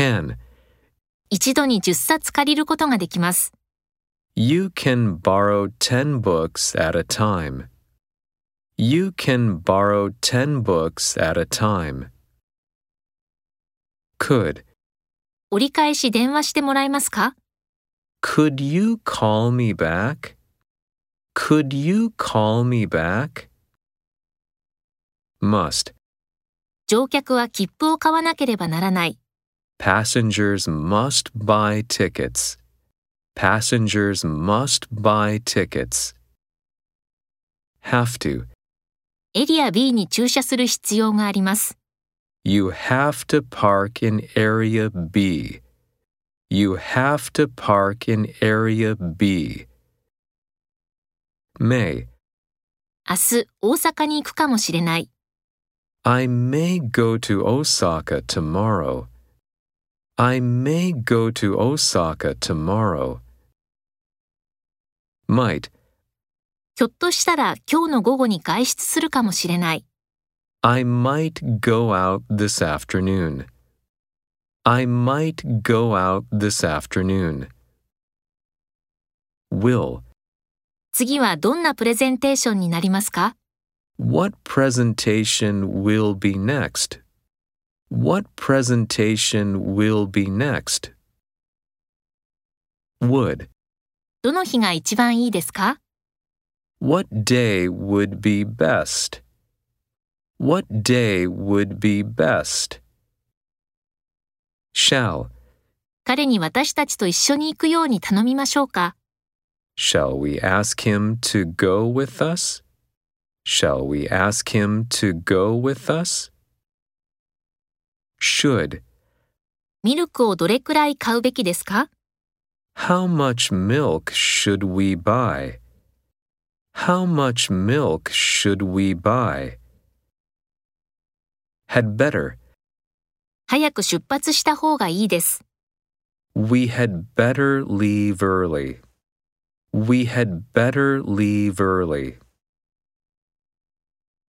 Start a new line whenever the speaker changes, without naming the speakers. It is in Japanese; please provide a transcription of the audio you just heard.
can.
一度に10冊借りることができます。
You can borrow 10 books at a time. You can borrow 10 books at a time. Could.
折り返し電話してもらえますか
Could you call me back? Could you call me back? Must.
乗客は切符を買わなければならない。
Passengers must buy tickets. Passengers must buy tickets. Have to.
エリア B に駐車する必要があります。
You have to park in Area B. You have to park in Area B. May.
明日、大阪に行くかもしれない。
I may go to Osaka tomorrow. I may go to Osaka tomorrow. Might.
ひょっとしたら今日の午後に外出するかもしれない。
I might go out this afternoon. I might go out this afternoon. Will.
次はどんなプレゼンテーションになりますか
What presentation will be next? What presentation will be next? Would.
どの日が一番いいですか
What day would be best? What day would be best? Shall.
彼に私たちと一緒に行くように頼みましょうか
Shall we ask him to go with us? Shall we ask him to go with us? Should.
ミルクをどれくらい買うべきですか
How much milk should we buy? How much milk should we buy? Had better.
早く出発した方がいいです。
We had better leave early. We had better leave early.